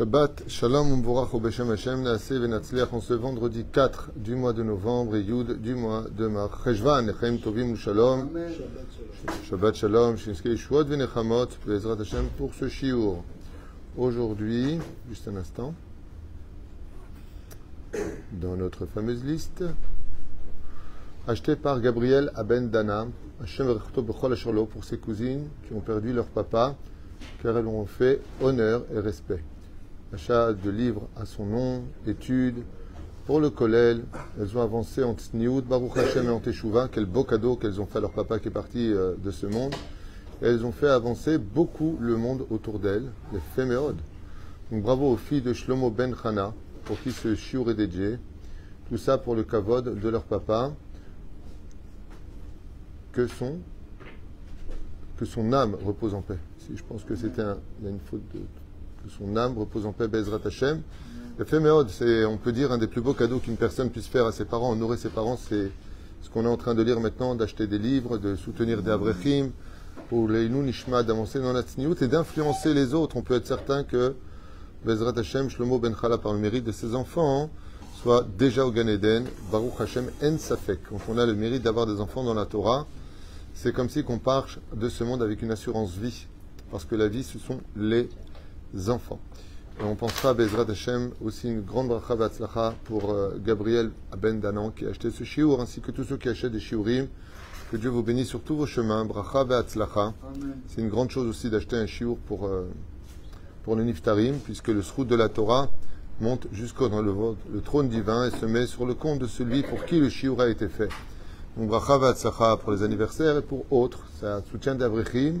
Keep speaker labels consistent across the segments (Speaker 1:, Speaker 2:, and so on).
Speaker 1: Shabbat, Shalom, Umburach, Beshem Hashem, Naaseh, Venatzliach, en ce vendredi 4 du mois de novembre et Yud du mois de mars. Cheshvan, Tovim, Shalom. Shabbat, Shalom, Shinskei, Shuot, Venechamot, Bezrat Hashem, pour ce shiur. Aujourd'hui, juste un instant, dans notre fameuse liste, acheté par Gabriel Aben Dana, Hashem Rechto Bechol pour ses cousines qui ont perdu leur papa, car elles ont fait honneur et respect achat de livres à son nom, études. Pour le Kollel, elles ont avancé en Tsniout, Baruch Hashem et en Teshuvah. Quel beau cadeau qu'elles ont fait à leur papa qui est parti euh, de ce monde. Elles ont fait avancer beaucoup le monde autour d'elles, les féméodes. Donc bravo aux filles de Shlomo Ben Chana, pour qui ce chiour est dédié. Tout ça pour le kavod de leur papa. Que son, que son âme repose en paix. Si je pense que c'était une faute de son âme repose en paix, Bezrat Hashem. C'est, on peut dire, un des plus beaux cadeaux qu'une personne puisse faire à ses parents, honorer ses parents, c'est ce qu'on est en train de lire maintenant, d'acheter des livres, de soutenir des Avrechim, pour les Nishma, d'avancer dans la et d'influencer les autres. On peut être certain que Bezrat Hashem, Shlomo Ben Chala, par le mérite de ses enfants, soit déjà au Gan Eden, Baruch Hashem En Safek. Quand on a le mérite d'avoir des enfants dans la Torah, c'est comme si qu'on part de ce monde avec une assurance vie. Parce que la vie, ce sont les enfants. Et on pensera à Bezrat Hashem aussi une grande bracha v'atzlacha pour euh, Gabriel Aben Danan qui a acheté ce shiur ainsi que tous ceux qui achètent des shiurim. Que Dieu vous bénisse sur tous vos chemins. Bracha v'atzlacha. C'est une grande chose aussi d'acheter un shiur pour, euh, pour le niftarim puisque le srout de la Torah monte jusqu'au dans le, le, trône divin et se met sur le compte de celui pour qui le shiur a été fait. Donc bracha v'atzlacha pour les anniversaires et pour autres. Ça soutient d'Avrechim.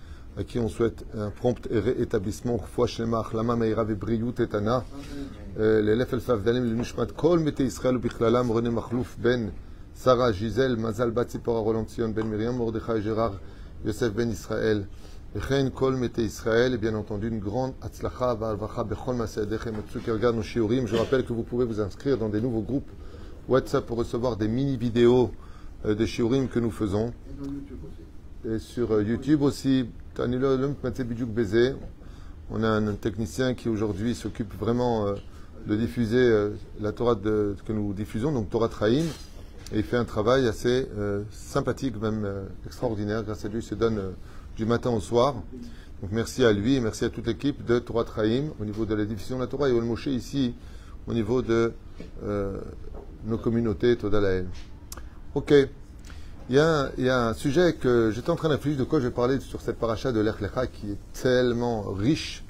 Speaker 1: à qui on souhaite un prompt rétablissement, foi shlema, achlama meira vebriyut etana, l'elef el favdalim, le nushmat, kol mete Israël bichlalam, René Machlouf, Ben, Sarah, Gisèle, Mazal Bat, Zipora, Roland Sion, Ben Miriam, Mordechai, Gérard, Yosef Ben Israël, kol mete Israël, et bien entendu une grande atzlacha, bechol maseadechem, et ceux qui regardent nos shiurim, je rappelle que vous pouvez vous inscrire dans des nouveaux groupes WhatsApp pour recevoir des mini-vidéos des shiurim que nous faisons. Et sur YouTube aussi, on a un technicien qui aujourd'hui s'occupe vraiment de diffuser la Torah que nous diffusons, donc Torah Traim, et il fait un travail assez sympathique, même extraordinaire. Grâce à lui, il se donne du matin au soir. Donc merci à lui et merci à toute l'équipe de Torah Traim au niveau de la diffusion de la Torah et au ici au niveau de nos communautés Todalael. Ok. Il y, a, un sujet que j'étais en train d'influer de quoi je vais parler sur cette paracha de l'Echlecha qui est tellement riche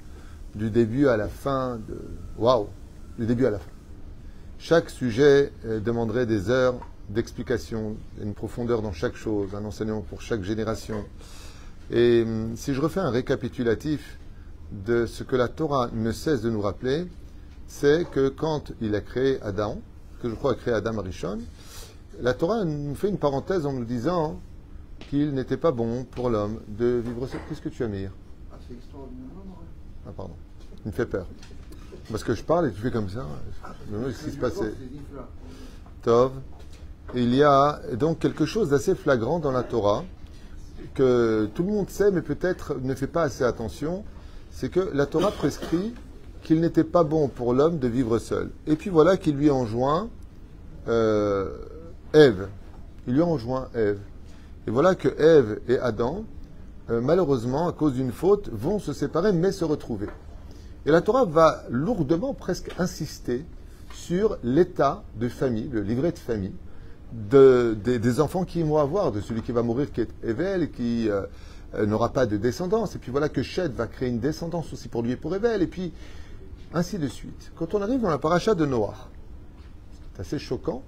Speaker 1: du début à la fin. Waouh Du début à la fin. Chaque sujet demanderait des heures d'explication, une profondeur dans chaque chose, un enseignement pour chaque génération. Et si je refais un récapitulatif de ce que la Torah ne cesse de nous rappeler, c'est que quand il a créé Adam, que je crois a créé Adam Arishon, la Torah nous fait une parenthèse en nous disant qu'il n'était pas bon pour l'homme de vivre seul. Qu'est-ce que tu as, mis
Speaker 2: Ah, c'est extraordinaire.
Speaker 1: Ah, pardon. Il me fait peur. Parce que je parle et tu fais comme ça. Je me ce qui se passait. Tov. Il y a donc quelque chose d'assez flagrant dans la Torah que tout le monde sait, mais peut-être ne fait pas assez attention. C'est que la Torah prescrit qu'il n'était pas bon pour l'homme de vivre seul. Et puis voilà qu'il lui enjoint. Euh, Ève. Il lui enjoint Ève. Et voilà que Ève et Adam, euh, malheureusement, à cause d'une faute, vont se séparer mais se retrouver. Et la Torah va lourdement presque insister sur l'état de famille, le livret de famille, de, de, des enfants qu'ils vont avoir, de celui qui va mourir qui est Evel, qui euh, n'aura pas de descendance. Et puis voilà que Shed va créer une descendance aussi pour lui et pour Evel. Et puis ainsi de suite. Quand on arrive dans la paracha de Noah, c'est assez choquant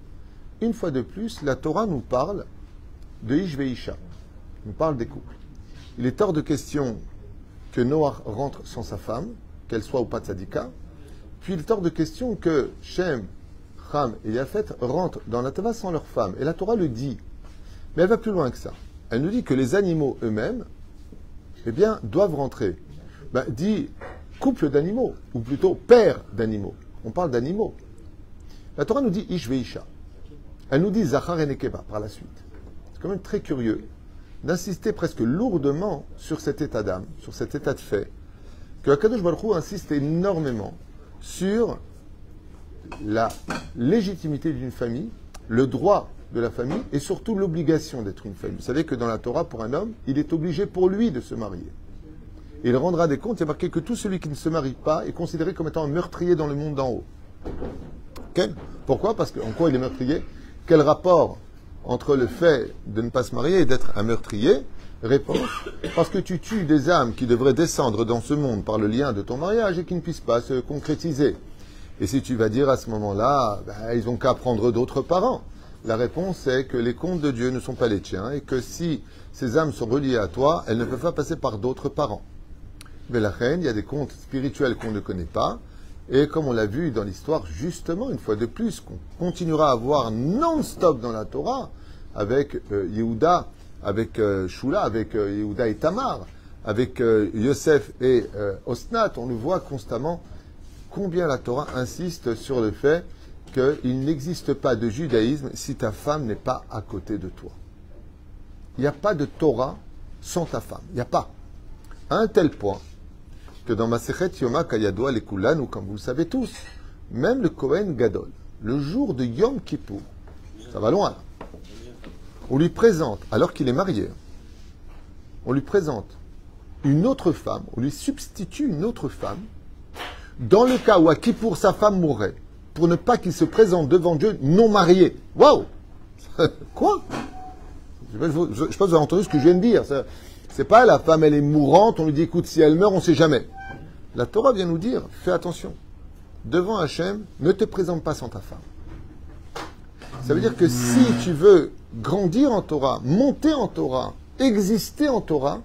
Speaker 1: une fois de plus, la Torah nous parle de Ish Isha, nous parle des couples. Il est hors de question que Noah rentre sans sa femme, qu'elle soit ou pas tzadika, puis il est hors de question que Shem, Ham et Yafet rentrent dans la Tava sans leur femme. Et la Torah le dit. Mais elle va plus loin que ça. Elle nous dit que les animaux eux-mêmes, eh bien, doivent rentrer. Ben, dit couple d'animaux, ou plutôt père d'animaux. On parle d'animaux. La Torah nous dit Ish Isha. Elle nous dit Zachar et Nekeba par la suite. C'est quand même très curieux d'insister presque lourdement sur cet état d'âme, sur cet état de fait, que Akadosh Baruch insiste énormément sur la légitimité d'une famille, le droit de la famille et surtout l'obligation d'être une famille. Vous savez que dans la Torah, pour un homme, il est obligé pour lui de se marier. il rendra des comptes, il y a marqué que tout celui qui ne se marie pas est considéré comme étant un meurtrier dans le monde d'en haut. Pourquoi? Parce qu'en quoi il est meurtrier? Quel rapport entre le fait de ne pas se marier et d'être un meurtrier Réponse parce que tu tues des âmes qui devraient descendre dans ce monde par le lien de ton mariage et qui ne puissent pas se concrétiser. Et si tu vas dire à ce moment-là, ben, ils ont qu'à prendre d'autres parents. La réponse est que les comptes de Dieu ne sont pas les tiens et que si ces âmes sont reliées à toi, elles ne peuvent pas passer par d'autres parents. Mais la reine, il y a des comptes spirituels qu'on ne connaît pas. Et comme on l'a vu dans l'histoire, justement, une fois de plus, qu'on continuera à voir non-stop dans la Torah, avec euh, Yehuda, avec euh, Shula, avec euh, Yehuda et Tamar, avec Yosef et Osnat, on le voit constamment combien la Torah insiste sur le fait qu'il n'existe pas de judaïsme si ta femme n'est pas à côté de toi. Il n'y a pas de Torah sans ta femme. Il n'y a pas. À un tel point que dans Masechet Yoma Kayadoa les ou comme vous le savez tous, même le Kohen Gadol, le jour de Yom Kippur, ça va loin, on lui présente, alors qu'il est marié, on lui présente une autre femme, on lui substitue une autre femme, dans le cas où à Kippour sa femme mourrait, pour ne pas qu'il se présente devant Dieu non marié. Waouh Quoi? Je, pense que vous avez entendu ce que je viens de dire. C'est pas la femme, elle est mourante, on lui dit écoute, si elle meurt, on ne sait jamais. La Torah vient nous dire fais attention. Devant Hachem, ne te présente pas sans ta femme. Ça veut dire que si tu veux grandir en Torah, monter en Torah, exister en Torah,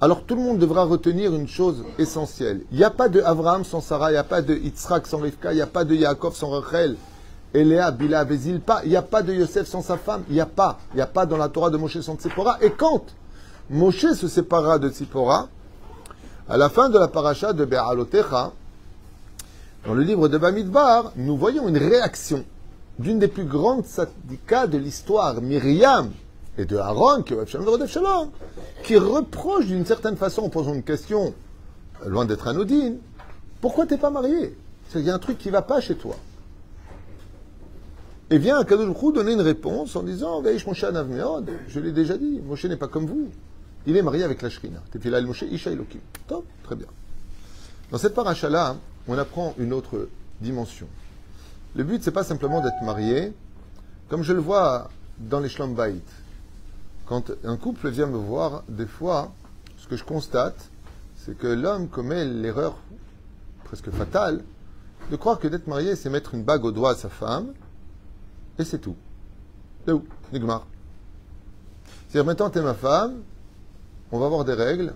Speaker 1: alors tout le monde devra retenir une chose essentielle. Il n'y a pas de Abraham sans Sarah, il n'y a pas de Yitzhak sans Rivka, il n'y a pas de Yaakov sans Rachel, Eléa, Bila, Vezilpa, il n'y a pas de Yosef sans sa femme, il n'y a pas. Il n'y a pas dans la Torah de Moshe sans Tzipora. Et quand Moshe se sépara de Tzipora, à la fin de la paracha de Be'alotecha, dans le livre de Bamidbar, nous voyons une réaction d'une des plus grandes syndicats de l'histoire, Myriam, et de Aaron, qui qui reproche d'une certaine façon, en posant une question, loin d'être anodine, pourquoi t'es pas marié? Il y a un truc qui va pas chez toi. Et vient un cadeau donner une réponse en disant Je l'ai déjà dit, Moshe n'est pas comme vous. Il est marié avec la Shrina. Moshe Isha Top, très bien. Dans cette paracha-là, on apprend une autre dimension. Le but, c'est pas simplement d'être marié, comme je le vois dans les. Quand un couple vient me voir, des fois, ce que je constate, c'est que l'homme commet l'erreur presque fatale de croire que d'être marié, c'est mettre une bague au doigt à sa femme, et c'est tout. C'est où Nigmar. C'est-à-dire, maintenant, t'es ma femme, on va avoir des règles.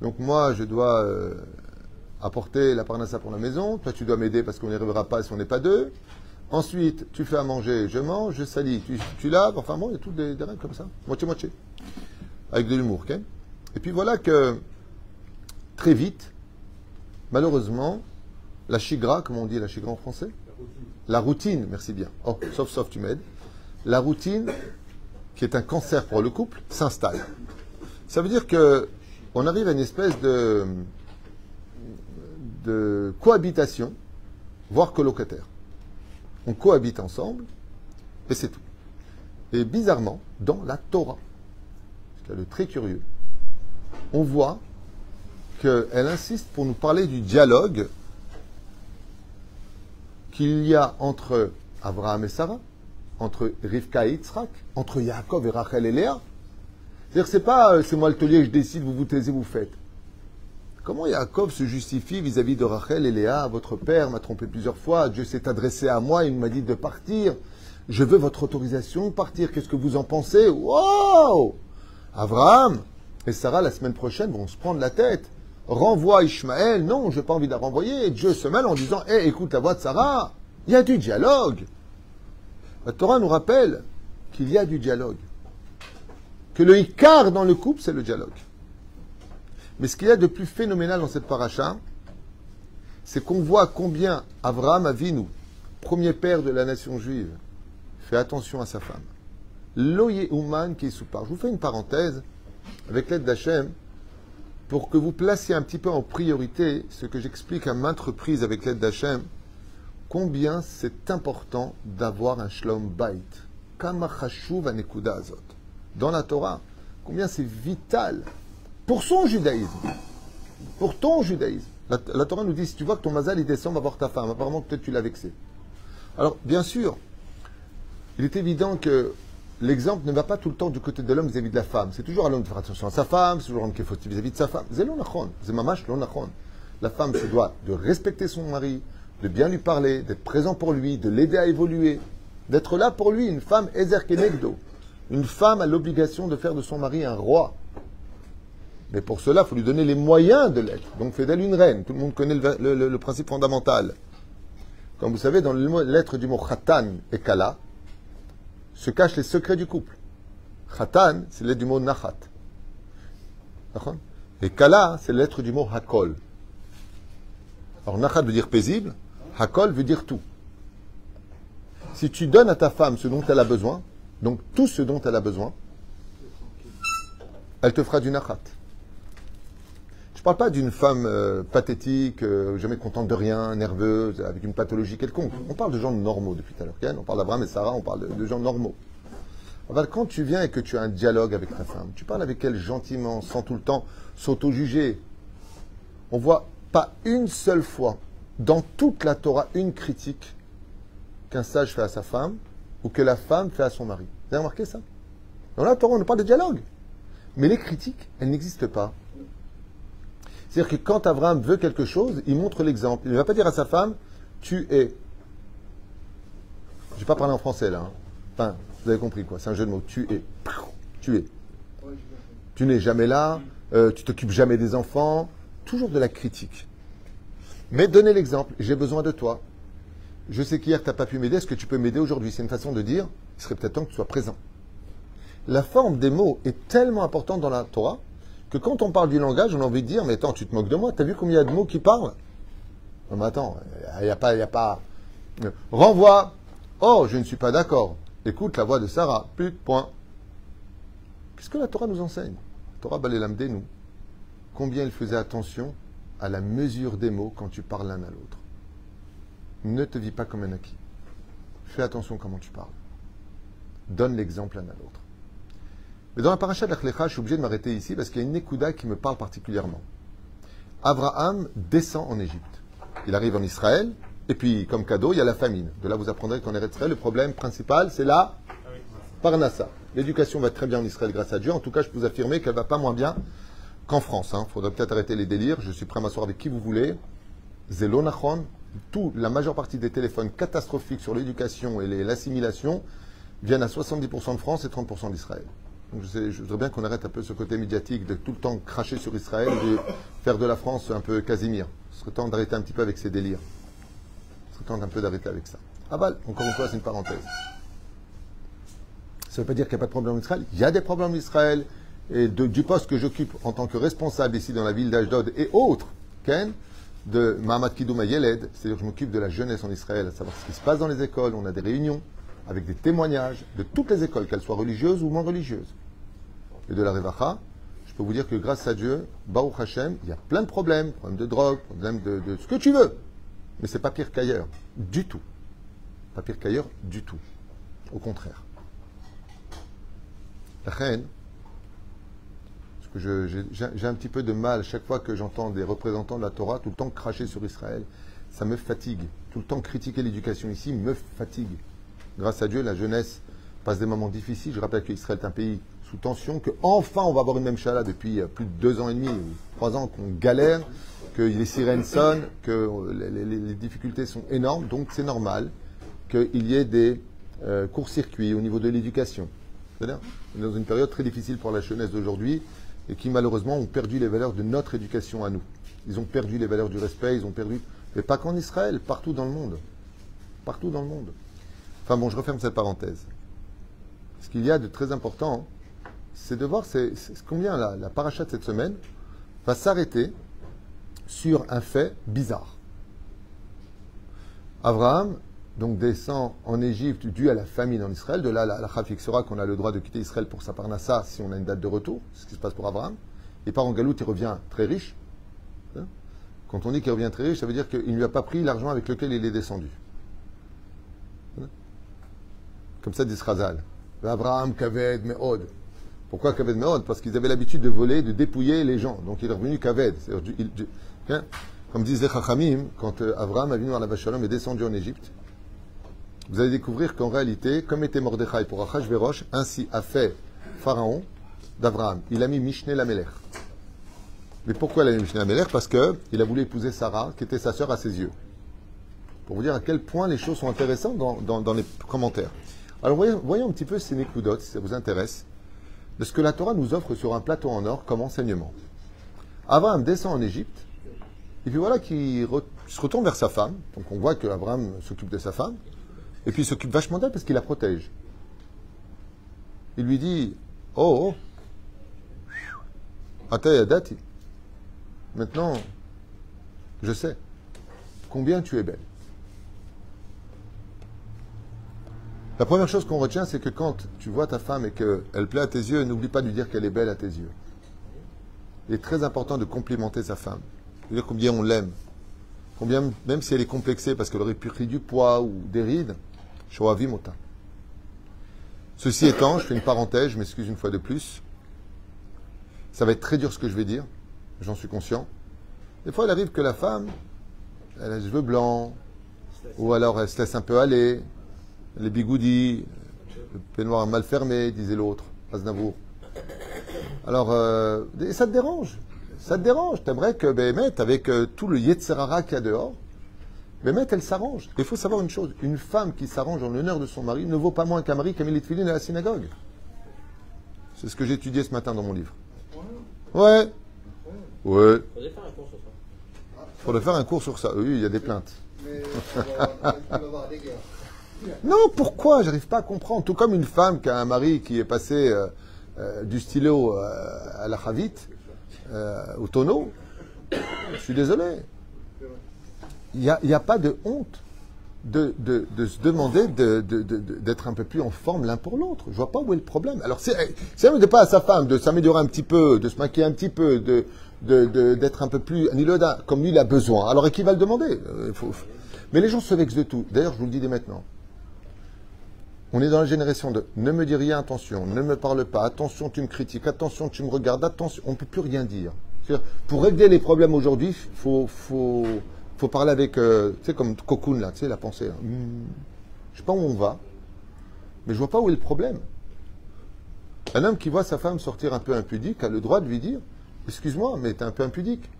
Speaker 1: Donc, moi, je dois euh, apporter la parnassa pour la maison. Toi, tu dois m'aider parce qu'on n'y arrivera pas si on n'est pas deux. Ensuite, tu fais à manger, je mange, je salis, tu, laves, enfin bon, il y a toutes des, règles comme ça, moitié-moitié, avec de l'humour. ok? Et puis voilà que très vite, malheureusement, la chigra, comme on dit la chigra en français? La routine, merci bien. Oh, sauf, sauf, tu m'aides. La routine, qui est un cancer pour le couple, s'installe. Ça veut dire que on arrive à une espèce de, de cohabitation, voire colocataire on cohabite ensemble, et c'est tout. Et bizarrement, dans la Torah, c'est le très curieux, on voit qu'elle insiste pour nous parler du dialogue qu'il y a entre Abraham et Sarah, entre Rivka et Yitzhak, entre Yaakov et Rachel et Léa. C'est-à-dire c'est pas euh, c'est moi le taulier, je décide, vous vous taisez, vous faites. Comment Yaakov se justifie vis-à-vis de Rachel et Léa? Votre père m'a trompé plusieurs fois, Dieu s'est adressé à moi, il m'a dit de partir. Je veux votre autorisation partir. Qu'est-ce que vous en pensez? Wow Abraham et Sarah, la semaine prochaine, vont se prendre la tête renvoie Ishmaël. Non, je n'ai pas envie de la renvoyer. Et Dieu se mêle en disant Hé, écoute la voix de Sarah. Il y a du dialogue. La Torah nous rappelle qu'il y a du dialogue. Que le Icar dans le couple, c'est le dialogue. Mais ce qu'il y a de plus phénoménal dans cette paracha, c'est qu'on voit combien Abraham Avinu, premier père de la nation juive, fait attention à sa femme. Loye Ouman qui est sous part. Je vous fais une parenthèse avec l'aide d'Hachem pour que vous placiez un petit peu en priorité ce que j'explique à maintes reprises avec l'aide d'Hachem, combien c'est important d'avoir un shlom bait. azot. Dans la Torah, combien c'est vital pour son judaïsme, pour ton judaïsme. La, Torah nous dit si tu vois que ton mazal il descend, va voir ta femme. Apparemment, peut-être tu l'as vexé. Alors, bien sûr, il est évident que l'exemple ne va pas tout le temps du côté de l'homme vis-à-vis de la femme. C'est toujours à l'homme de faire attention à sa femme, c'est toujours l'homme qui est fautif vis-à-vis de sa femme. La femme se doit de respecter son mari, de bien lui parler, d'être présent pour lui, de l'aider à évoluer, d'être là pour lui. Une femme, Ezer Kenegdo. Une femme a l'obligation de faire de son mari un roi. Mais pour cela, il faut lui donner les moyens de l'être. Donc, fait d'elle une reine. Tout le monde connaît le, principe fondamental. Comme vous savez, dans le lettre du mot khatan et kala, se cachent les secrets du couple. Khatan, c'est lettre du mot nachat. Et kala, c'est lettre du mot hakol. Alors, nachat veut dire paisible, hakol veut dire tout. Si tu donnes à ta femme ce dont elle a besoin, donc tout ce dont elle a besoin, elle te fera du nachat. Je ne parle pas d'une femme euh, pathétique, euh, jamais contente de rien, nerveuse, avec une pathologie quelconque. On parle de gens normaux depuis tout à l'heure. On parle d'Abraham et Sarah, on parle de, gens normaux. quand tu viens et que tu as un dialogue avec ta femme, tu parles avec elle gentiment, sans tout le temps s'auto-juger. On voit pas une seule fois dans toute la Torah une critique qu'un sage fait à sa femme ou que la femme fait à son mari. Vous avez remarqué ça? Dans la Torah, on parle de dialogue. Mais les critiques, elles n'existent pas. C'est-à-dire que quand Abraham veut quelque chose, il montre l'exemple. Il ne va pas dire à sa femme, tu es. Je vais pas parler en français là. Hein. Enfin, vous avez compris quoi. C'est un jeu de mots. Tu es. Tu es. Tu n'es jamais là. Euh, tu t'occupes jamais des enfants. Toujours de la critique. Mais donnez l'exemple. J'ai besoin de toi. Je sais qu'hier, tu n'as pas pu m'aider. Est-ce que tu peux m'aider aujourd'hui? C'est une façon de dire, il serait peut-être temps que tu sois présent. La forme des mots est tellement importante dans la Torah que quand on parle du langage, on a envie de dire, mais attends, tu te moques de moi, t'as vu combien il y a de mots qui parlent? Non mais attends, il n'y a pas, il a pas... Renvoie. Oh, je ne suis pas d'accord. Écoute la voix de Sarah. Plus, point. Qu'est-ce que la Torah nous enseigne? La Torah Balélamdé nous. Combien il faisait attention à la mesure des mots quand tu parles l'un à l'autre. Ne te vis pas comme un acquis. Fais attention comment tu parles. Donne l'exemple l'un à l'autre. Mais dans la paracha de l'Achlecha, je suis obligé de m'arrêter ici parce qu'il y a une Nekuda qui me parle particulièrement. Abraham descend en Égypte. Il arrive en Israël, et puis, comme cadeau, il y a la famine. De là, vous apprendrez qu'en Israël, le problème principal, c'est la Parnassa. L'éducation va très bien en Israël grâce à Dieu. En tout cas, je peux vous affirmer qu'elle va pas moins bien qu'en France. Il hein. faudrait peut-être arrêter les délires. Je suis prêt à m'asseoir avec qui vous voulez. Zélonachon, tout, la majeure partie des téléphones catastrophiques sur l'éducation et l'assimilation viennent à 70% de France et 30% d'Israël. Je, voudrais bien qu'on arrête un peu ce côté médiatique de tout le temps cracher sur Israël et faire de la France un peu Casimir. Ce serait temps d'arrêter un petit peu avec ces délires. Ce serait temps un peu d'arrêter avec ça. Ah bah, encore une fois, c'est une parenthèse. Ça ne veut pas dire qu'il n'y a pas de problème en Israël. Il y a des problèmes en Israël. Et du poste que j'occupe en tant que responsable ici dans la ville d'Ashdod et autres, Ken, de Mahamad Kidouma Yeled, c'est-à-dire je m'occupe de la jeunesse en Israël, à savoir ce qui se passe dans les écoles. On a des réunions avec des témoignages de toutes les écoles, qu'elles soient religieuses ou moins religieuses et de la Revacha, je peux vous dire que grâce à Dieu, Baruch Hashem, il y a plein de problèmes, problèmes de drogue, problèmes de, ce que tu veux. Mais c'est pas pire qu'ailleurs, du tout. Pas pire qu'ailleurs, du tout. Au contraire. La reine, j'ai un petit peu de mal chaque fois que j'entends des représentants de la Torah tout le temps cracher sur Israël. Ça me fatigue. Tout le temps critiquer l'éducation ici me fatigue. Grâce à Dieu, la jeunesse passe des moments difficiles. Je rappelle qu'Israël est un pays sous tension, qu'enfin on va avoir une même chala depuis euh, plus de deux ans et demi ou trois ans qu'on galère, que les sirènes sonnent, que euh, les, difficultés sont énormes, donc c'est normal qu'il y ait des euh, courts-circuits au niveau de l'éducation. C'est-à-dire, dans une période très difficile pour la jeunesse d'aujourd'hui, et qui malheureusement ont perdu les valeurs de notre éducation à nous. Ils ont perdu les valeurs du respect, ils ont perdu, mais pas qu'en Israël, partout dans le monde. Partout dans le monde. Enfin bon, je referme cette parenthèse. Ce qu'il y a de très important, c'est de voir combien la, la paracha de cette semaine va s'arrêter sur un fait bizarre. Abraham donc descend en Égypte dû à la famine en Israël. De là, la, la fixera qu'on a le droit de quitter Israël pour sa parnassa si on a une date de retour. Ce qui se passe pour Abraham. Il part en galoute, il revient très riche. Hein? Quand on dit qu'il revient très riche, ça veut dire qu'il ne lui a pas pris l'argent avec lequel il est descendu. Hein? Comme ça dit Srazal. Abraham Kaved Meod. Pourquoi Kaved Meod? Parce qu'ils avaient l'habitude de voler, de dépouiller les gens. Donc il est revenu Kaved. Hein? Comme disent les Chachamim, quand euh, Abraham, venu à la Vachalom, est descendu en Égypte, vous allez découvrir qu'en réalité, comme était Mordechai pour Achashverosh, ainsi a fait Pharaon d'Abraham. Il a mis Mishneh Lamelech. Mais pourquoi il a mis Mishneh Lamelech? Parce qu'il a voulu épouser Sarah, qui était sa sœur à ses yeux. Pour vous dire à quel point les choses sont intéressantes dans, les commentaires. Alors voyons, un petit peu ces Nekudot, si ça vous intéresse, de ce que la Torah nous offre sur un plateau en or comme enseignement. Abraham descend en Égypte, et puis voilà qu'il se retourne vers sa femme. Donc on voit qu'Abraham s'occupe de sa femme. Et puis il s'occupe vachement d'elle parce qu'il la protège. Il lui dit Oh, oh dati. Maintenant, je sais combien tu es belle. La première chose qu'on retient, c'est que quand tu vois ta femme et qu'elle plaît à tes yeux, n'oublie pas de lui dire qu'elle est belle à tes yeux. Il est très important de complimenter sa femme. De dire combien on l'aime. Combien, même si elle est complexée parce qu'elle aurait pris du poids ou des rides, Shoavimota. Ceci étant, je fais une parenthèse, je m'excuse une fois de plus. Ça va être très dur ce que je vais dire, j'en suis conscient. Des fois, il arrive que la femme, elle a les cheveux blancs, ou alors elle se laisse un peu aller, les bigoudis, le peignoir mal fermé, disait l'autre, Aznavour. Alors, euh, ça te dérange? Ça te dérange? T'aimerais que Béhémet, avec euh, tout le Yetzerara qu'il y a dehors, mais mec, elle s'arrange. Il faut savoir une chose une femme qui s'arrange en l'honneur de son mari ne vaut pas moins qu'un mari qui a mis les à la synagogue. C'est ce que j'ai étudié ce matin dans mon livre. Ouais. Ouais. Il faudrait faire un cours sur ça. Oui, il y a des plaintes. non, pourquoi? J'arrive pas à comprendre. Tout comme une femme qui a un mari qui est passé euh, euh, du stylo euh, à la chavite, au tonneau. Je suis désolé il n'y a, pas de honte de, se demander d'être un peu plus en forme l'un pour l'autre. Je vois pas où est le problème. Alors, c'est même de pas à sa femme de s'améliorer un petit peu, de se maquiller un petit peu, de d'être un peu plus niloda, comme lui il a besoin. Alors, qui va le demander? Euh, Mais les gens se vexent de tout. D'ailleurs, je vous le dis dès maintenant. On est dans la génération de ne me dis rien, attention, ne me parle pas, attention, tu me critiques, attention, tu me regardes, attention, on ne peut plus rien dire. Pour régler les problèmes aujourd'hui, il faut, faut parler avec, euh, tu sais, comme cocoon, là, tu sais, la pensée. Hein. Hmm. Je sais pas où on va, mais je vois pas où est le problème. Un homme qui voit sa femme sortir un peu impudique a le droit de lui dire Excuse-moi, mais tu es un peu impudique.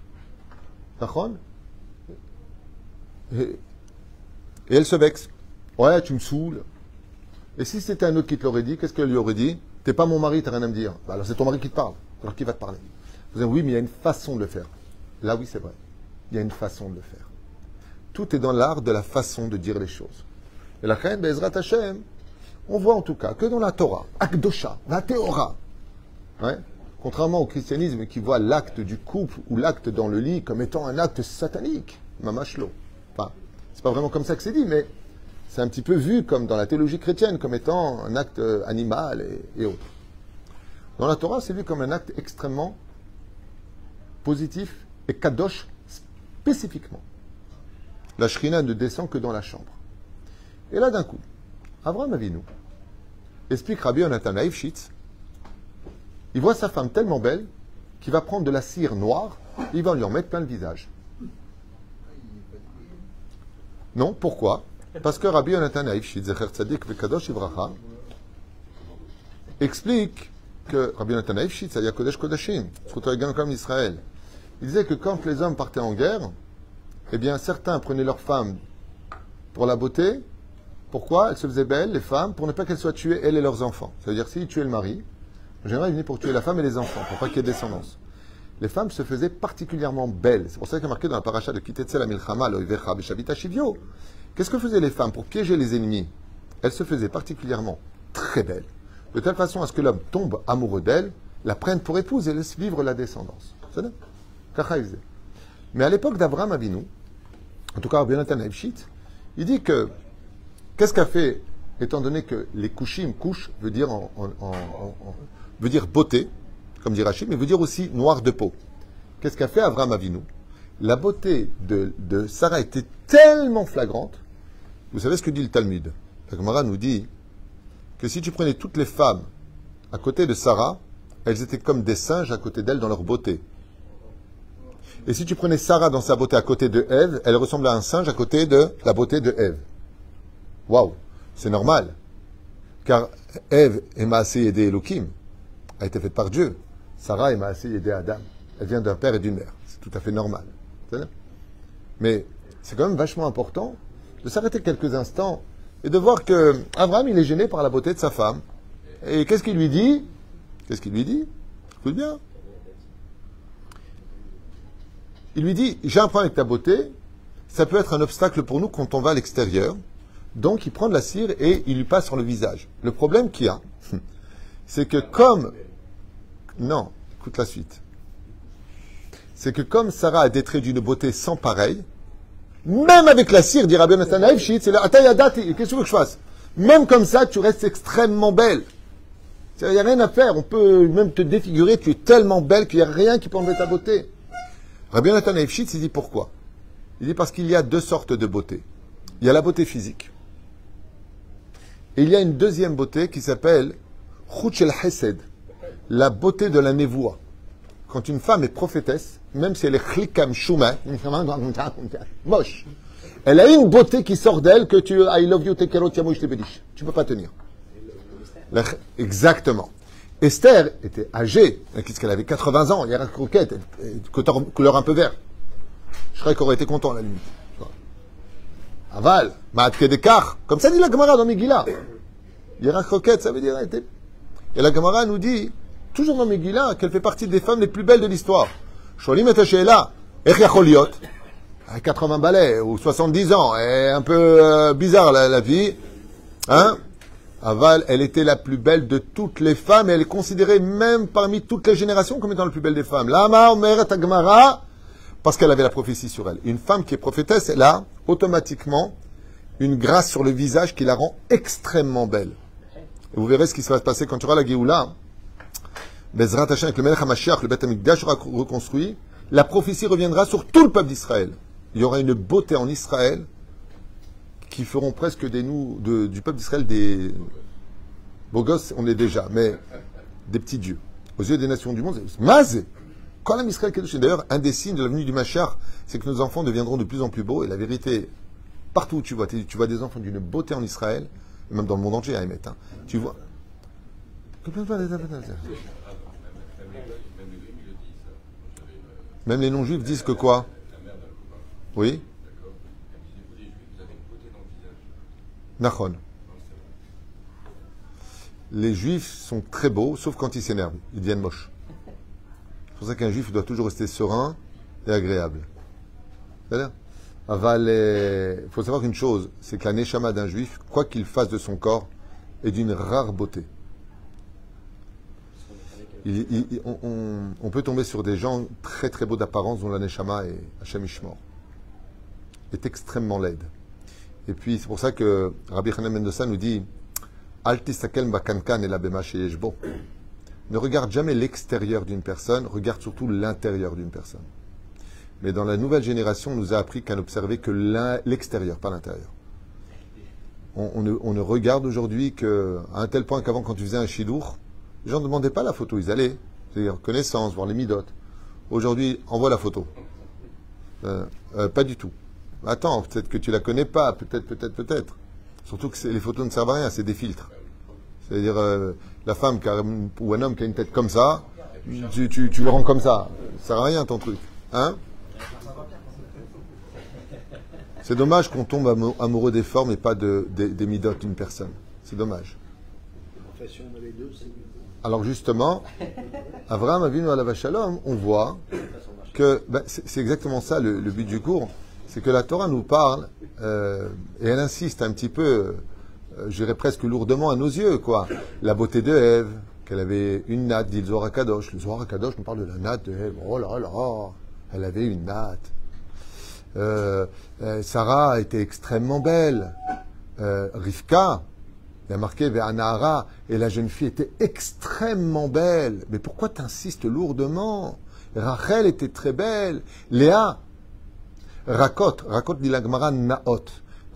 Speaker 1: et, et elle se vexe. Ouais, tu me saoules. Et si c'était un autre qui te l'aurait dit, qu'est-ce qu'elle lui aurait dit? T'es pas mon mari, t'as rien à me dire. Bah, alors c'est ton mari qui te parle. Alors qui va te parler? Vous dites, oui, mais il y a une façon de le faire. Là, oui, c'est vrai. Il y a une façon de le faire. Tout est dans l'art de la façon de dire les choses. Et la reine Bezrat Hashem, on voit en tout cas que dans la Torah, Akdosha, la Théora, contrairement au christianisme qui voit l'acte du couple ou l'acte dans le lit comme étant un acte satanique, mamashlo. Enfin, c'est pas vraiment comme ça que c'est dit, mais c'est un petit peu vu comme dans la théologie chrétienne comme étant un acte animal et, et autres. Dans la Torah, c'est vu comme un acte extrêmement positif et kadosh spécifiquement la shrina ne descend que dans la chambre. Et là, d'un coup, Abraham Avinu explique Rabbi Yonatan Shitz, il voit sa femme tellement belle qu'il va prendre de la cire noire et il va lui en mettre plein le visage. Non, pourquoi? Parce que Rabbi Yonatan Aifshitz, Zecher Tzadik Vekadosh explique que Rabbi Yonatan Aifshitz, c'est Kodesh Kodashim, comme Israël, il disait que quand les hommes partaient en guerre, eh bien, certains prenaient leurs femmes pour la beauté. Pourquoi Elles se faisaient belles, les femmes, pour ne pas qu'elles soient tuées, elles et leurs enfants. Ça veut dire, s'ils tuaient le mari, En général, il venait pour tuer la femme et les enfants, pour pas qu'il y ait descendance. Les femmes se faisaient particulièrement belles. C'est pour ça qu'il y a marqué dans la paracha de Kitetzel Amilchama, Loivecha, Beshavita Shivyo. Qu'est-ce que faisaient les femmes pour piéger les ennemis? Elles se faisaient particulièrement très belles, de telle façon à ce que l'homme tombe amoureux d'elles, la prenne pour épouse et laisse vivre la descendance. C'est Mais à l'époque d'Abraham Avinu, en tout cas Rabbi Nathan il dit que qu'est-ce qu'a fait, étant donné que les kushim, couche, veut dire, dire beauté, comme dit Rachid, mais veut dire aussi noir de peau. Qu'est-ce qu'a fait Abraham Avinu? La beauté de, de, Sarah était tellement flagrante. Vous savez ce que dit le Talmud? La Gemara nous dit que si tu prenais toutes les femmes à côté de Sarah, elles étaient comme des singes à côté d'elle dans leur beauté. Et si tu prenais Sarah dans sa beauté à côté de Ève, elle ressemble à un singe à côté de la beauté de Ève. Waouh, c'est normal. Car Ève est Maasé aidé Elohim, a été faite par Dieu. Sarah est Maasé aidé Adam. Elle vient d'un père et d'une mère. C'est tout à fait normal. Mais c'est quand même vachement important de s'arrêter quelques instants et de voir que Abraham, il est gêné par la beauté de sa femme. Et qu'est-ce qu'il lui dit? Qu'est-ce qu'il lui dit? Écoute bien. Il lui dit, j'ai un problème avec ta beauté, ça peut être un obstacle pour nous quand on va à l'extérieur. Donc il prend de la cire et il lui passe sur le visage. Le problème qu'il y a, c'est que comme... Non, écoute la suite. C'est que comme Sarah a des d'une beauté sans pareil, même avec la cire, dit Rabbi Nathan c'est la Qu'est-ce que tu veux que je fasse? Même comme ça, tu restes extrêmement belle. Il n'y a rien à faire. On peut même te défigurer. Tu es tellement belle qu'il n'y a rien qui peut enlever ta beauté. Rabbi Nathan il dit pourquoi? Il dit parce qu'il y a deux sortes de beauté. Il y a la beauté physique. Et il y a une deuxième beauté qui s'appelle Hesed, la beauté de la névoie. Quand une femme est prophétesse, même si elle est chlikam shuma, moche, elle a une beauté qui sort d'elle que tu I love you, tiamo, Tu peux pas tenir. Exactement. Esther était âgée, qu'est-ce qu'elle avait 80 ans, il y a croquette, couleur un peu vert. Je serais qu'elle aurait été content à la limite. Aval, Maatke Dekar, comme ça dit la Gemara dans Megillah. Yera croquette, ça veut dire. Et la Gemara nous dit, toujours dans Megillah, qu'elle fait partie des femmes les plus belles de l'histoire. Sholim et là, Echacholiot, à 80 balais ou 70 ans, et un peu euh, bizarre la, la vie. Hein Aval, elle était la plus belle de toutes les femmes et elle est considérée même parmi toutes les générations comme étant la plus belle des femmes. Lama Omeret Agmara, parce qu'elle avait la prophétie sur elle. Une femme qui est prophétesse, elle a automatiquement une grâce sur le visage qui la rend extrêmement belle. Et vous verrez ce qui va se passer quand tu auras la Géoula. Bezrat avec le Melech le Beth HaMikdash sera reconstruit. La prophétie reviendra sur tout le peuple d'Israël. Il y aura une beauté en Israël qui feront presque des nous, du peuple d'Israël des beaux gosses, on est déjà, mais des petits dieux. Aux yeux des nations du monde, Mazé Quand l'âme Israël d'ailleurs, un des signes de la venue du Machar, c'est que nos enfants deviendront de plus en plus beaux, et la vérité, partout où tu vois, tu vois des enfants d'une beauté en Israël, même dans le monde entier, à émettre, hein, tu vois. Même les non-juifs disent que quoi? Oui Nachon. Les juifs sont très beaux, sauf quand ils s'énervent. Ils deviennent moches. C'est pour ça qu'un juif doit toujours rester serein et agréable. Il faut savoir une chose, c'est que la neshama d'un juif, quoi qu'il fasse de son corps, est d'une rare beauté. on, peut tomber sur des gens très très beaux d'apparence dont la neshama est Hashem est extrêmement laide. Et puis, c'est pour ça que Rabbi Hanan Mendoza nous dit Ne regarde jamais l'extérieur d'une personne, regarde surtout l'intérieur d'une personne. Mais dans la nouvelle génération, on nous a appris qu'à n'observer que l'extérieur, pas l'intérieur. On, ne, regarde aujourd'hui qu'à un tel point qu'avant, quand tu faisais un chidour, les gens ne demandaient pas la photo, ils allaient. C'est-à-dire connaissance, voir les midotes. Aujourd'hui, envoie la photo. Euh, euh, pas du tout. Attends, peut-être que tu la connais pas, peut-être, peut-être, peut-être. Surtout que les photos ne servent à rien, c'est des filtres. C'est-à-dire, euh, la femme ou un homme qui a une tête comme ça, tu, tu, le rends comme ça. Ça sert à rien ton truc. Hein? C'est dommage qu'on tombe amoureux des formes et pas de, des, midotes d'une personne. C'est dommage. Alors justement, Abraham Avinu Alav Shalom, on voit que ben, c'est exactement ça le but du cours, c'est que la Torah nous parle euh, et elle insiste un petit peu, euh, je dirais presque lourdement à nos yeux, quoi. La beauté de Ève, qu'elle avait une natte, dit le Zohar HaKadosh. Le Zohar HaKadosh nous parle de la natte de Ève. Oh là là, elle avait une natte. Euh, euh, Sarah était extrêmement belle. Rivka, il y a marqué et la jeune fille était extrêmement belle. Mais pourquoi t'insistes lourdement? Rachel était très belle. Léa, Rakot, Rakot dit la Gemara Naot.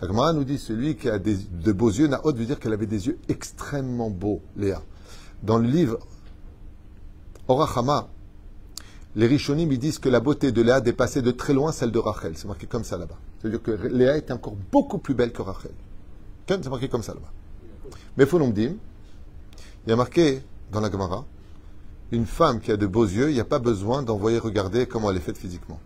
Speaker 1: La Gemara nous dit celui qui a de beaux yeux, Naot veut dire qu'elle avait des yeux extrêmement beaux, Léa. Dans le livre Orachama, les Rishonim disent que la beauté de Léa dépassait de très loin celle de Rachel. C'est marqué comme ça là-bas. C'est-à-dire que Léa était encore beaucoup plus belle que Rachel. C'est marqué comme ça là-bas. Mais Fonomdim, il y a marqué dans la Gemara, une femme qui a de beaux yeux, il n'y a pas besoin d'envoyer regarder comment elle est faite physiquement.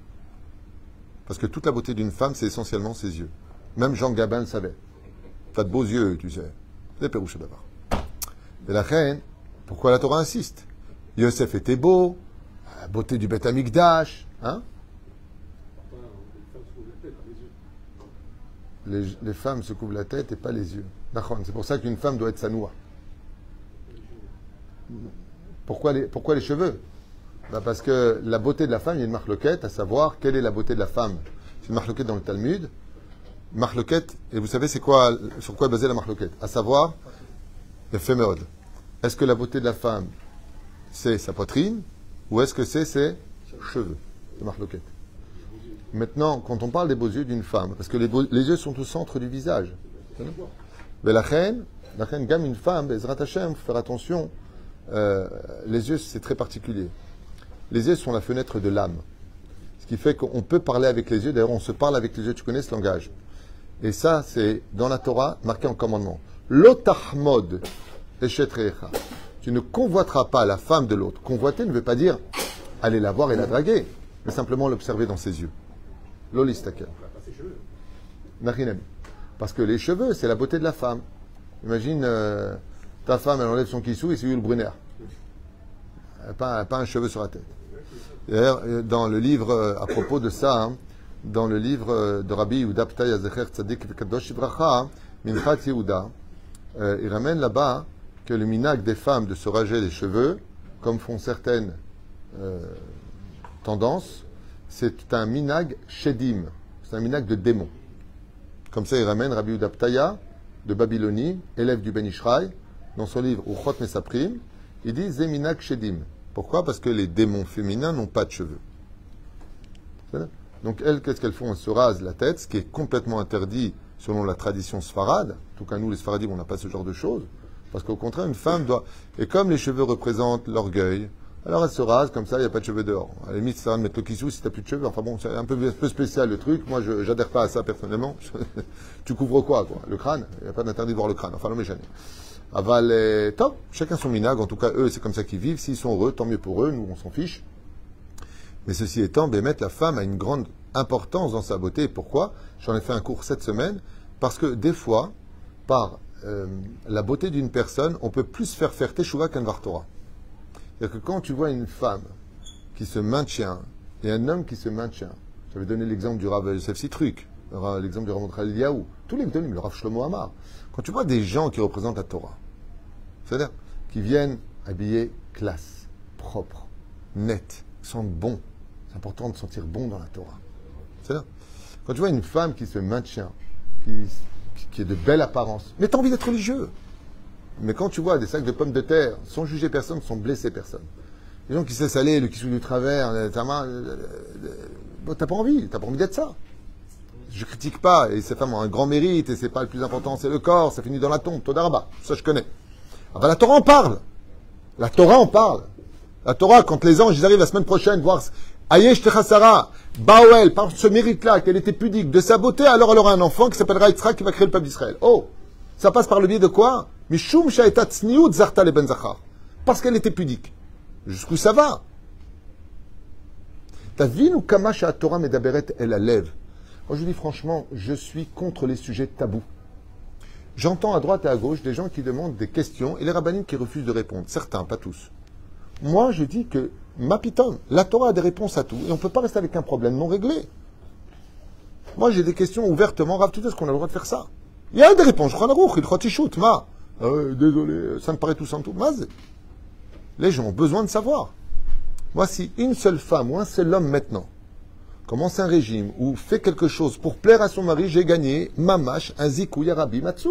Speaker 1: Parce que toute la beauté d'une femme, c'est essentiellement ses yeux. Même Jean Gabin le savait. T'as de beaux yeux, tu sais. C'est Pérouche d'abord. Et la reine, pourquoi la Torah insiste? Yosef était beau, la beauté du Beth Amikdash, hein? Les, les femmes se couvrent la tête et pas les yeux. C'est pour ça qu'une femme doit être sanoua. Pourquoi les, pourquoi les cheveux? Bah Parce que la beauté de la femme, il y a une marloquette, à savoir quelle est la beauté de la femme? C'est une marloquette dans le Talmud. Marloquette, et vous savez c'est quoi, sur quoi est basée la marloquette? À savoir, l'éphémérode. Est-ce que la beauté de la femme, c'est sa poitrine ou est-ce que c'est ses cheveux? C'est marloquette. Maintenant, quand on parle des beaux yeux d'une femme, parce que les, les yeux sont au centre du visage. Mais la reine, la reine gamme une femme, Ezrat Hashem, faut faire attention. Euh, les yeux, c'est très particulier. Les yeux sont la fenêtre de l'âme. Ce qui fait qu'on peut parler avec les yeux. D'ailleurs, on se parle avec les yeux. Tu connais ce langage. Et ça, c'est dans la Torah, marqué en commandement. L'otahmod eshetrecha. Tu ne convoiteras pas la femme de l'autre. Convoiter ne veut pas dire aller la voir et la draguer, mais simplement l'observer dans ses yeux. Lolistaker. Parce que les cheveux, c'est la beauté de la femme. Imagine, euh, ta femme, elle enlève son kissou et c'est lui le brunner. Pas, pas un cheveu sur la tête. D'ailleurs, euh, dans le livre, euh, à propos de ça, hein, dans le livre euh, de Rabbi Yehuda Ptaya Zecher Tzadik Vekadosh Ibracha, Minchat Yehuda, il ramène là-bas que le minag des femmes de se rager les cheveux, comme font certaines tendances, c'est un minag shedim, c'est un minag de démon. Comme ça, il ramène Rabbi Yehuda Ptaya de Babylonie, élève du Ben Ishraï, dans son livre Uchot Mesaprim, il dit Zeminag Shedim. Pourquoi? Parce que les démons féminins n'ont pas de cheveux. Donc elles, qu'est-ce qu'elles font? Elles se rasent la tête, ce qui est complètement interdit selon la tradition sfarade. En tout cas, nous, les sfaradim, on n'a pas ce genre de choses. Parce qu'au contraire, une femme doit... Et comme les cheveux représentent l'orgueil, alors elle se rase comme ça, il n'y a pas de cheveux dehors. À la limite, ça va mettre le kissou si tu plus de cheveux. Enfin bon, c'est un peu, un peu spécial le truc. Moi, je n'adhère pas à ça personnellement. tu couvres quoi, quoi? Le crâne? Il n'y a pas d'interdit de voir le crâne. Enfin, non, mais jamais. Aval top, chacun son minag. En tout cas, eux, c'est comme ça qu'ils vivent. S'ils sont heureux, tant mieux pour eux. Nous, on s'en fiche. Mais ceci étant, Bémet, la femme a une grande importance dans sa beauté. Pourquoi? J'en ai fait un cours cette semaine. Parce que des fois, par euh, la beauté d'une personne, on peut plus faire faire Teshuvah qu'un Vartora. C'est-à-dire que quand tu vois une femme qui se maintient et un homme qui se maintient, j'avais donné l'exemple du Rav Yosef Sitruk, l'exemple du Rav Eliyahu, tous les Gdolim, le Rav Shlomo Amar. Quand tu vois des gens qui représentent la Torah, c'est-à-dire qui viennent habillés classe, propre, net, sentent bon, c'est important de sentir bon dans la Torah. C'est-à-dire, quand tu vois une femme qui se maintient, qui, qui est de belle apparence, mais tu as envie d'être religieux. Mais quand tu vois des sacs de pommes de terre, sans juger personne, sans blesser personne, les gens qui se aller, le kissou du travers, t'as pas envie, t'as pas envie d'être ça. Je critique pas, et ces femmes ont un grand mérite, et c'est pas le plus important, c'est le corps, ça finit dans la tombe, Todaraba, ça je connais. Ah ben la Torah en parle. La Torah en parle. La Torah, quand les anges ils arrivent la semaine prochaine voir Ayesh Techasara, Baoel, par ce mérite-là, qu'elle était pudique de sa beauté, alors elle aura un enfant qui s'appellera Yitzhak qui va créer le peuple d'Israël. Oh Ça passe par le biais de quoi? Mishum Shaetat Zarta Ben Zachar. Parce qu'elle était pudique. Jusqu'où ça va? T'as vu nous Kamash à Torah Medaberet elle la lève. Moi je dis franchement, je suis contre les sujets tabous. J'entends à droite et à gauche des gens qui demandent des questions et les rabbinimes qui refusent de répondre. Certains, pas tous. Moi, je dis que ma pitonne, la Torah a des réponses à tout et on ne peut pas rester avec un problème non réglé. Moi, j'ai des questions ouvertement. Rav, est-ce qu'on a le droit de faire ça? Il y a des réponses. il ma. Euh, désolé, ça me paraît tout sans tout. Maz. Les gens ont besoin de savoir. Moi, si une seule femme ou un seul homme maintenant commence un régime ou fait quelque chose pour plaire à son mari, j'ai gagné mamash, un zikou yarabi matsu.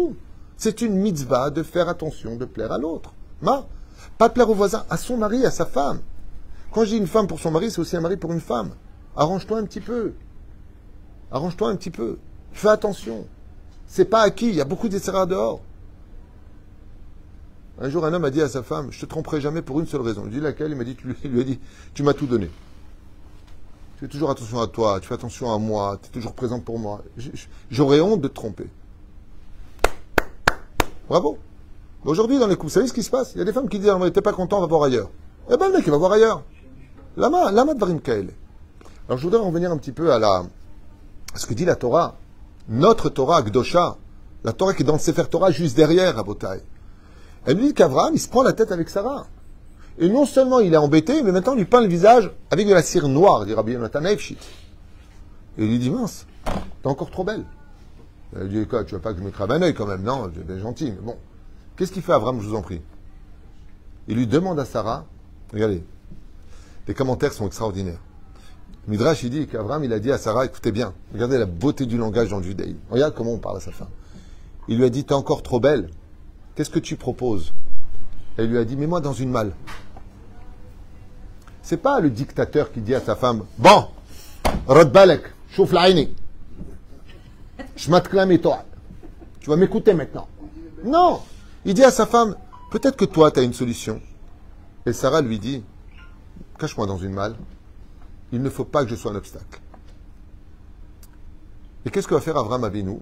Speaker 1: C'est une mitzvah de faire attention, de plaire à l'autre. Ma, pas plaire au voisin, à son mari, à sa femme. Quand je dis une femme pour son mari, c'est aussi un mari pour une femme. Arrange-toi un petit peu. Arrange-toi un petit peu. Fais attention. C'est pas acquis. Il y a beaucoup d'essais dehors. Un jour, un homme a dit à sa femme Je te tromperai jamais pour une seule raison. Il dit laquelle? Il m'a dit Tu lui, dit Tu m'as tout donné. Tu fais toujours attention à toi, tu fais attention à moi, tu es toujours présent pour moi. J'aurais honte de te tromper. Bravo. Aujourd'hui, dans les couples, vous savez ce qui se passe? Il y a des femmes qui disent ah, T'es pas content, on va voir ailleurs. Eh ben, le mec, il va voir ailleurs. Lama, lama de Varim Alors, je voudrais revenir un petit peu à, la, à ce que dit la Torah. Notre Torah, Gdosha, la Torah qui est dans le Sefer Torah juste derrière, à Botaï. Elle lui dit qu'Abraham, il se prend la tête avec Sarah. Et non seulement il est embêté, mais maintenant il lui peint le visage avec de la cire noire, dit Rabbi Yonatan Et il lui dit, mince, t'es encore trop belle. Elle lui dit, quoi, tu veux pas que je me crame un œil quand même Non, es gentil, mais bon. Qu'est-ce qu'il fait Abraham, je vous en prie? Il lui demande à Sarah, regardez, les commentaires sont extraordinaires. Midrash, il dit qu'Abraham, il a dit à Sarah, écoutez bien, regardez la beauté du langage dans le judaïsme. Regarde comment on parle à sa femme. Il lui a dit, t'es encore trop belle. Qu'est-ce que tu proposes? Elle lui a dit, mets-moi dans une malle. C'est pas le dictateur qui dit à sa femme, bon, Rodbalek, m'acclame toi. Tu vas m'écouter maintenant. Non. Il dit à sa femme, peut-être que toi, tu as une solution. Et Sarah lui dit, cache-moi dans une malle. Il ne faut pas que je sois un obstacle. Et qu'est-ce que va faire Avram Avinu?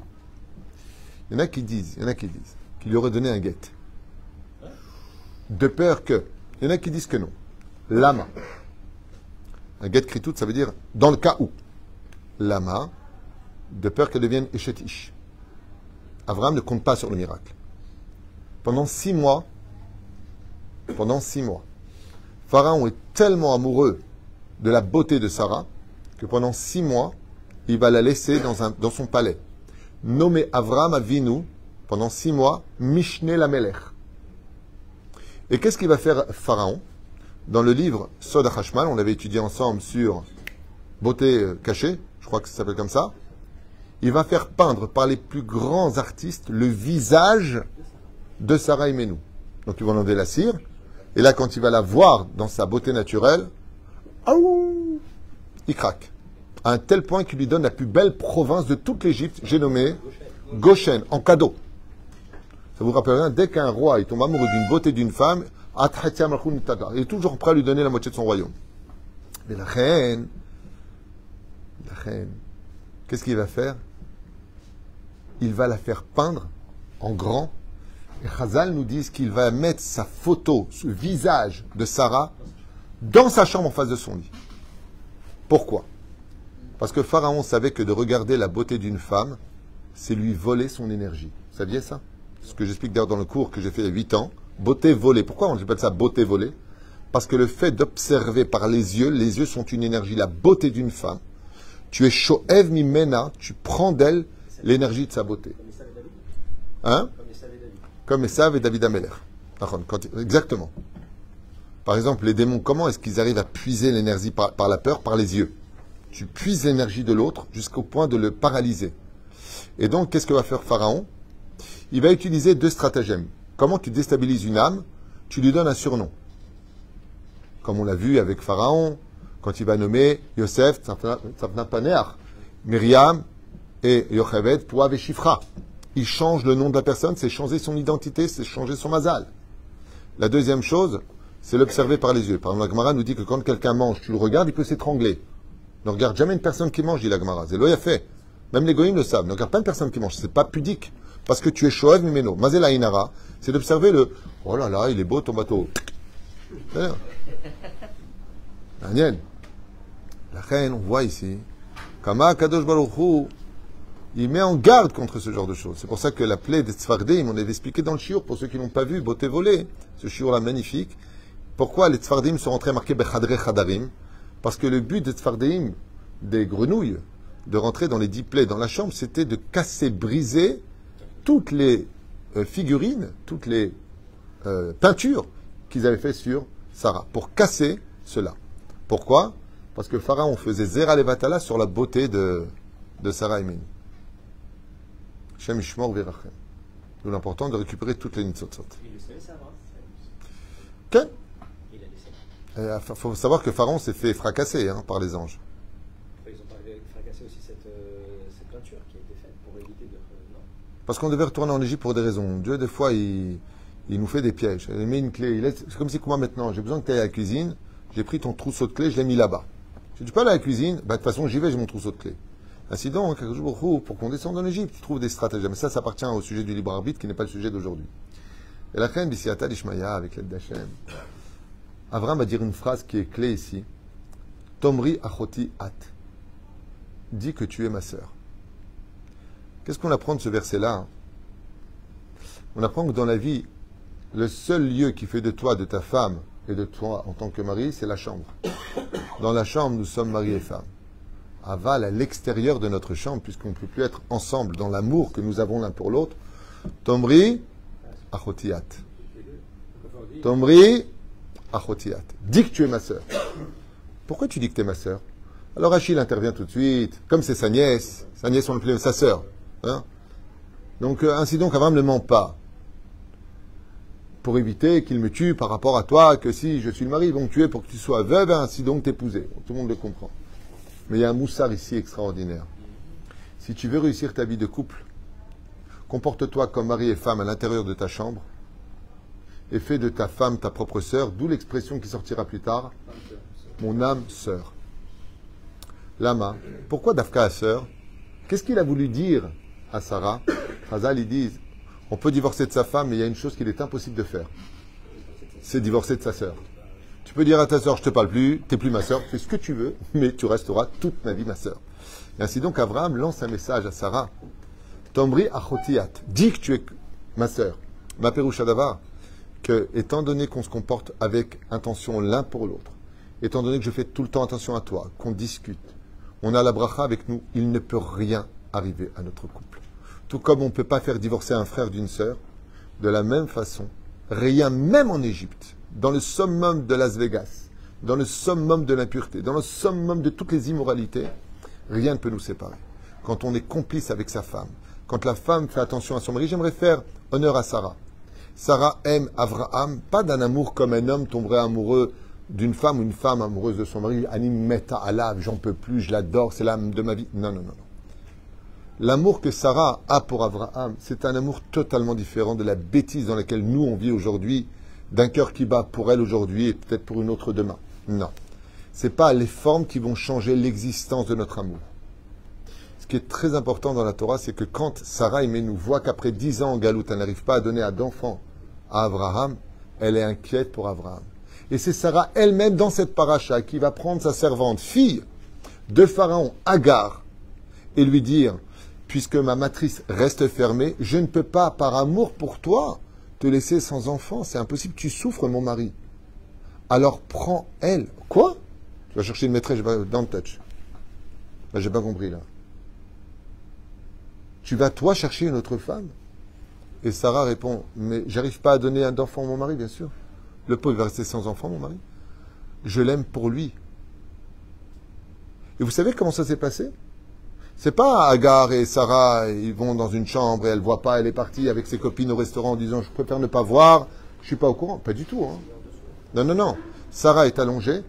Speaker 1: Il y en a qui disent, il y en a qui disent, qu'il lui aurait donné un guet. De peur que. Il y en a qui disent que non. Lama. Un guet kritout, ça veut dire dans le cas où. Lama, de peur qu'elle devienne échetish. Avram ne compte pas sur le miracle. Pendant six mois, pendant six mois, Pharaon est tellement amoureux de la beauté de Sarah que pendant six mois, il va la laisser dans, son palais. Nommé Avram Avinu, pendant six mois, Mishne la Et qu'est-ce qu'il va faire Pharaon? Dans le livre Sod Hashmal, on avait étudié ensemble sur beauté euh, cachée, je crois que ça s'appelle comme ça. Il va faire peindre par les plus grands artistes le visage de Sarah Menou. Donc il va enlever la cire. Et là, quand il va la voir dans sa beauté naturelle, il craque. À un tel point qu'il lui donne la plus belle province de toute l'Égypte, j'ai nommé Goshen, en cadeau. Ça vous rappelle rien Dès qu'un roi tombe amoureux d'une beauté d'une femme, il est toujours prêt à lui donner la moitié de son royaume. Mais la reine, la reine, qu'est-ce qu'il va faire? Il va la faire peindre en grand. Et Chazal nous dit qu'il va mettre sa photo, ce visage de Sarah, dans sa chambre en face de son lit. Pourquoi? Parce que Pharaon savait que de regarder la beauté d'une femme, c'est lui voler son énergie. Vous saviez ça? Ce que j'explique d'ailleurs dans le cours que j'ai fait il y a 8 ans, beauté volée. Pourquoi on appelle ça beauté volée? Parce que le fait d'observer par les yeux, les yeux sont une énergie, la beauté d'une femme. Tu es shoev mimena, tu prends d'elle l'énergie de sa beauté. Hein? Comme Esav et David Ameller. Exactement. Par exemple, les démons, comment est-ce qu'ils arrivent à puiser l'énergie par, par la peur? Par les yeux. Tu puises l'énergie de l'autre jusqu'au point de le paralyser. Et donc, qu'est-ce que va faire Pharaon? Il va utiliser deux stratagèmes. Comment tu déstabilises une âme Tu lui donnes un surnom. Comme on l'a vu avec Pharaon, quand il va nommer Yosef, Paner, Myriam et Yocheved, Poav et Shifra. Il change le nom de la personne, c'est changer son identité, c'est changer son mazal. La deuxième chose, c'est l'observer par les yeux. Par exemple, la Gemara nous dit que quand quelqu'un mange, tu le regardes, il peut s'étrangler. Ne regarde jamais une personne qui mange, dit la Gemara. C'est fait. Même les goïms le savent. Ne regarde pas une personne qui mange. C'est pas pudique. Parce que tu es Shoev Mimeno. Mazela Inara, c'est d'observer le Oh là là, il est beau ton bateau. Daniel, la reine, on voit ici, Kama Kadosh Baruchou, il met en garde contre ce genre de choses. C'est pour ça que la plaie des Tzfardim, on avait expliqué dans le shiur, pour ceux qui n'ont pas vu, beauté volée, ce shiur-là magnifique. Pourquoi les Tzfardim sont rentrés marqués Bechadre Chadarim? Parce que le but des Tzfardim, des grenouilles, de rentrer dans les dix plaies dans la chambre, c'était de casser, briser toutes les euh, figurines, toutes les euh, peintures qu'ils avaient fait sur Sarah, pour casser cela. Pourquoi? Parce que Pharaon faisait Zera Levatala sur la beauté de, de Sarah et Méni. Shem Ishmor Verachem. D'où l'important de récupérer toutes les Nitzotzot.
Speaker 2: Il le savait,
Speaker 1: Ken
Speaker 2: Il a laissé.
Speaker 1: Il Euh, faut savoir que Pharaon s'est fait fracasser hein, par les anges.
Speaker 2: Enfin, ils ont pas fracassé aussi cette, euh, cette peinture qui a été faite pour éviter de. euh, non
Speaker 1: Parce qu'on devait retourner en Égypte pour des raisons. Dieu, des fois, il, il nous fait des pièges. Il met une clé. C'est comme si, moi, maintenant, j'ai besoin que tu ailles à la cuisine. J'ai pris ton trousseau de clés, je l'ai mis là-bas. Si tu peux aller à la cuisine, bah, de toute façon, j'y vais, j'ai mon trousseau de clés. Ainsi donc, pour, qu'on descende en Égypte, tu trouves des stratagèmes. Mais ça, ça appartient au sujet du libre arbitre qui n'est pas le sujet d'aujourd'hui. Et la reine Bissiata d'Ishmaïa, avec l'aide d'Hachem, Avram va dire une phrase qui est clé ici. Tomri achoti at. Dis que tu es ma sœur. Qu'est-ce qu'on apprend de ce verset-là hein? On apprend que dans la vie, le seul lieu qui fait de toi, de ta femme et de toi en tant que mari, c'est la chambre. Dans la chambre, nous sommes mari et femme. Aval, à l'extérieur de notre chambre, puisqu'on ne peut plus être ensemble dans l'amour que nous avons l'un pour l'autre. Tomri achotiat. Tomri achotiat. Dis que tu es ma sœur. Pourquoi tu dis que tu es ma sœur? Alors Achille intervient tout de suite, comme c'est sa nièce, sa nièce on l'appelait sa sœur. Hein? Donc euh, ainsi donc Abraham ne ment pas. Pour éviter qu'il me tue par rapport à toi, que si je suis le mari, ils vont me tuer pour que tu sois veuve, ainsi donc t'épouser. Tout le monde le comprend. Mais il y a un moussard ici extraordinaire. Si tu veux réussir ta vie de couple, comporte-toi comme mari et femme à l'intérieur de ta chambre et fais de ta femme ta propre sœur, d'où l'expression qui sortira plus tard, mon âme sœur. Lama, pourquoi Dafka a sœur? Qu'est-ce qu'il a voulu dire à Sarah Hazal, ils disent, on peut divorcer de sa femme, mais il y a une chose qu'il est impossible de faire. C'est divorcer de sa sœur. Tu peux dire à ta sœur, je te parle plus, t'es plus ma sœur, fais ce que tu veux, mais tu resteras toute ma vie ma sœur. Ainsi donc, Abraham lance un message à Sarah. Tombri achotiat, dis que tu es ma sœur. Ma perouchadava, que, étant donné qu'on se comporte avec intention l'un pour l'autre, étant donné que je fais tout le temps attention à toi, qu'on discute, on a la bracha avec nous, il ne peut rien arriver à notre couple. Tout comme on ne peut pas faire divorcer un frère d'une sœur, de la même façon, rien, même en Égypte, dans le summum de Las Vegas, dans le summum de l'impureté, dans le summum de toutes les immoralités, rien ne peut nous séparer. Quand on est complice avec sa femme, quand la femme fait attention à son mari, j'aimerais faire honneur à Sarah. Sarah aime Abraham, pas d'un amour comme un homme tomberait amoureux d'une femme ou une femme amoureuse de son mari. Anim meta Allah, j'en peux plus, je l'adore, c'est l'âme de ma vie. Non, non, non, non. L'amour que Sarah a pour Abraham, c'est un amour totalement différent de la bêtise dans laquelle nous on vit aujourd'hui, d'un cœur qui bat pour elle aujourd'hui et peut-être pour une autre demain. Non. C'est pas les formes qui vont changer l'existence de notre amour. Ce qui est très important dans la Torah, c'est que quand Sarah aimée nous voit qu'après dix ans en galoute, elle n'arrive pas à donner à d'enfants à Abraham, elle est inquiète pour Abraham. Et c'est Sarah elle-même dans cette paracha qui va prendre sa servante, fille de Pharaon, Agar, et lui dire, puisque ma matrice reste fermée, je ne peux pas, par amour pour toi, te laisser sans enfant. C'est impossible, tu souffres, mon mari. Alors prends elle. Quoi? Tu vas chercher une maîtresse, dans le touch. Ben, j'ai pas compris là. Tu vas toi chercher une autre femme? Et Sarah répond, mais j'arrive pas à donner un enfant à mon mari, bien sûr. Le pauvre va rester sans enfant, mon mari. Je l'aime pour lui. Et vous savez comment ça s'est passé? C'est pas Agar et Sarah, ils vont dans une chambre et elle voit pas, elle est partie avec ses copines au restaurant en disant je préfère ne pas voir, je suis pas au courant. Pas du tout. Hein. Non, non, non. Sarah est allongée.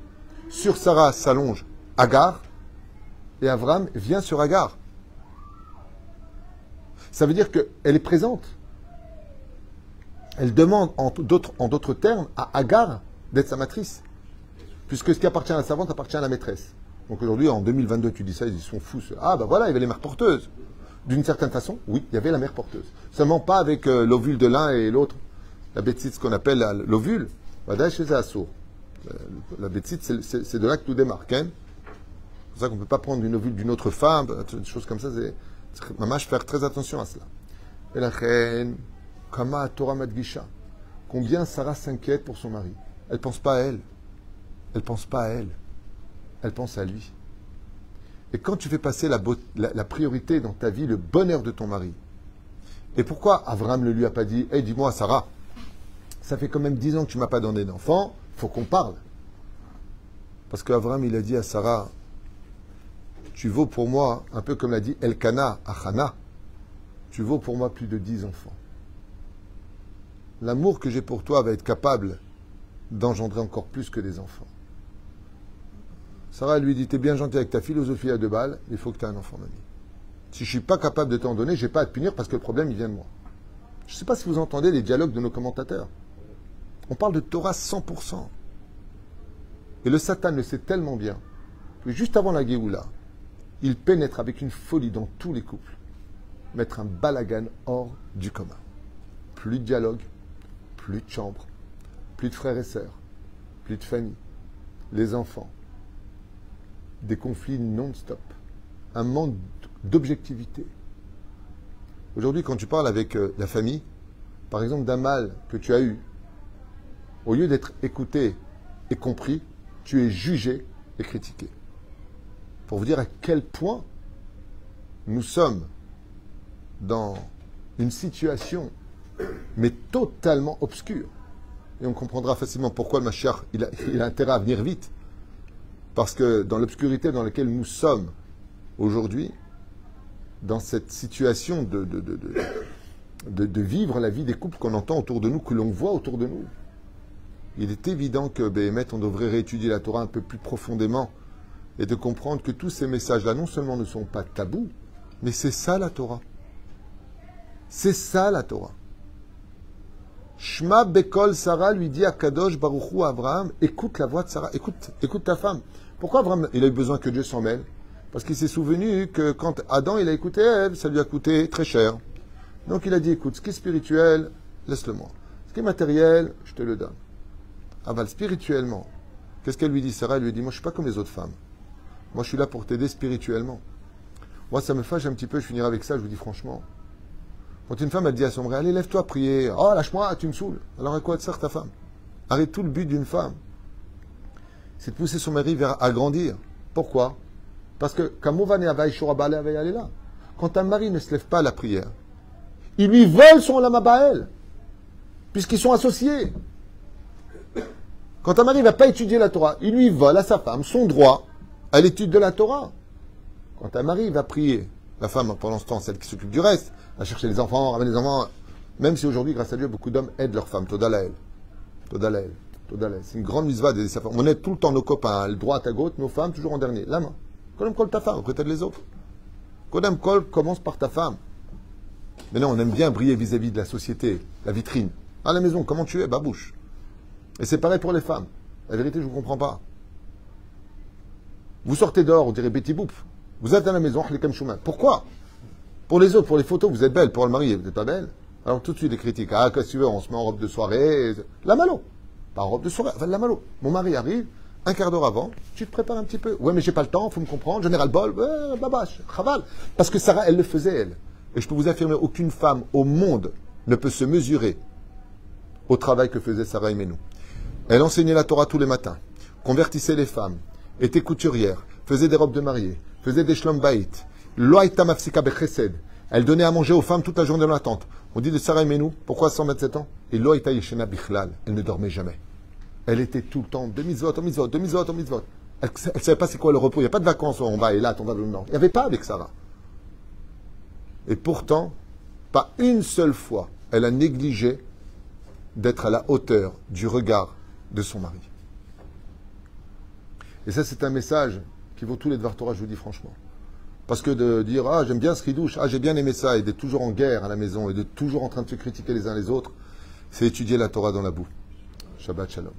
Speaker 1: Sur Sarah s'allonge Agar et Avram vient sur Agar. Ça veut dire qu'elle est présente. Elle demande en d'autres, en d'autres termes à Agar d'être sa matrice. Puisque ce qui appartient à la servante appartient à la maîtresse. Donc aujourd'hui, en 2022, tu dis ça, ils sont fous. Ah ben voilà, il y avait les mères porteuses. D'une certaine façon, oui, il y avait la mère porteuse. Seulement pas avec euh, l'ovule de l'un et l'autre. La bêtise, ce qu'on appelle l'ovule, chez euh, La bêtise, c'est de là que tout démarre. Hein c'est pour ça qu'on ne peut pas prendre une ovule d'une autre femme, euh, des choses comme ça. Maman, je faire très attention à cela. Et la reine, Kama Torah Madgisha. Combien Sarah s'inquiète pour son mari? Elle ne pense pas à elle. Elle ne pense pas à elle. Elle pense à lui. Et quand tu fais passer la, priorité dans ta vie, le bonheur de ton mari, et pourquoi Avram ne lui a pas dit Hey, dis-moi, Sarah, ça fait quand même dix ans que tu m'as pas donné d'enfant, faut qu'on parle. Parce qu'Avram, il a dit à Sarah Tu vaux pour moi, un peu comme l'a dit Elkana à Hana, tu vaux pour moi plus de dix enfants. L'amour que j'ai pour toi va être capable d'engendrer encore plus que des enfants. Sarah lui dit T'es bien gentil avec ta philosophie à deux balles, il faut que tu aies un enfant, mamie. Si je suis pas capable de t'en donner, j'ai pas à te punir parce que le problème, il vient de moi. Je ne sais pas si vous entendez les dialogues de nos commentateurs. On parle de Torah 100%. Et le Satan le sait tellement bien que juste avant la Géoula, il pénètre avec une folie dans tous les couples. Mettre un balagan hors du commun. Plus de dialogue, plus de chambre, plus de frères et sœurs, plus de famille, les enfants, des conflits non-stop, un manque d'objectivité. Aujourd'hui, quand tu parles avec euh, la famille, par exemple d'un mal que tu as eu, au lieu d'être écouté et compris, tu es jugé et critiqué. Pour vous dire à quel point nous sommes dans une situation, mais totalement obscure. Et on comprendra facilement pourquoi le Mashiach, il a, il a intérêt à venir vite. Parce que dans l'obscurité dans laquelle nous sommes aujourd'hui, dans cette situation de, de, de, de, vivre la vie des couples qu'on entend autour de nous, que l'on voit autour de nous, il est évident que, Béhémet, on devrait réétudier la Torah un peu plus profondément et de comprendre que tous ces messages-là, non seulement ne sont pas tabous, mais c'est ça la Torah. C'est ça la Torah. Shma Bekol Sarah lui dit à Kadosh Baruchou Abraham, écoute la voix de Sarah, écoute, écoute ta femme. Pourquoi Abraham, il a eu besoin que Dieu s'en mêle? Parce qu'il s'est souvenu que quand Adam, il a écouté Ève, ça lui a coûté très cher. Donc il a dit, écoute, ce qui est spirituel, laisse-le-moi. Ce qui est matériel, je te le donne. Aval, spirituellement, qu'est-ce qu'elle lui dit? Sarah, elle lui dit, moi je suis pas comme les autres femmes. Moi je suis là pour t'aider spirituellement. Moi ça me fâche un petit peu, je finirai avec ça, je vous dis franchement. Quand une femme elle dit à son mari, allez lève-toi prier, oh lâche-moi, tu me saoules. Alors à quoi te sert ta femme? Arrête tout le but d'une femme. C'est de pousser son mari vers agrandir. Pourquoi? Parce que quand un mari ne se lève pas à la prière, il lui vole son lamabaël, puisqu'ils sont associés. Quand un mari ne va pas étudier la Torah, il lui vole à sa femme son droit à l'étude de la Torah. Quand un mari va prier, la femme, pendant ce temps, celle qui s'occupe du reste, va chercher les enfants, ramener les enfants, même si aujourd'hui, grâce à Dieu, beaucoup d'hommes aident leurs femmes. Toda laël. C'est une grande misva d'aider sa femme. On aide tout le temps nos copains, le droit à gauche, nos femmes, toujours en dernier. La main. Kodem kol ta femme, après t'aides les autres. Kodem kol commence par ta femme. Mais non, on aime bien briller vis-à-vis de la société, la vitrine. À la maison, comment tu es? Babouche. Et c'est pareil pour les femmes. La vérité, je ne vous comprends pas. Vous sortez dehors, on dirait Betty Boop. Vous êtes à la maison. Pourquoi? Pour les autres, pour les photos, vous êtes belle. Pour le mari, vous n'êtes pas belle. Alors tout de suite, des critiques. Ah, qu'est-ce que tu veux On se met en robe de soirée. La malo. En robe de soirée, enfin, la malo. Mon mari arrive, un quart d'heure avant, tu te prépares un petit peu. Ouais, mais j'ai pas le temps, faut me comprendre. Général bol, ouais, babache, chaval. Parce que Sarah, elle le faisait, elle. Et je peux vous affirmer, aucune femme au monde ne peut se mesurer au travail que faisait Sarah Imenou. Elle enseignait la Torah tous les matins, convertissait les femmes, était couturière, faisait des robes de mariée, faisait des shlom baït. Loaïta mafsika bechesed. Elle donnait à manger aux femmes toute la journée dans la tente. On dit de Sarah Imenou, pourquoi 127 ans? Et Loaïta yeshena bichlal. Elle ne dormait jamais. Elle était tout le temps de mitzvot, en mitzvot, de mitzvot, en mitzvot. Elle ne savait pas c'est quoi le repos. Il n'y a pas de vacances, on va et là, on va le nord. Il n'y avait pas avec Sarah. Et pourtant, pas une seule fois, elle a négligé d'être à la hauteur du regard de son mari. Et ça, c'est un message qui vaut tous les Dvar Torah, je vous dis franchement. Parce que de dire, ah, j'aime bien ce ridouche, ah, j'ai bien aimé ça, et d'être toujours en guerre à la maison, et d'être toujours en train de se critiquer les uns les autres, c'est étudier la Torah dans la boue. Shabbat Shalom.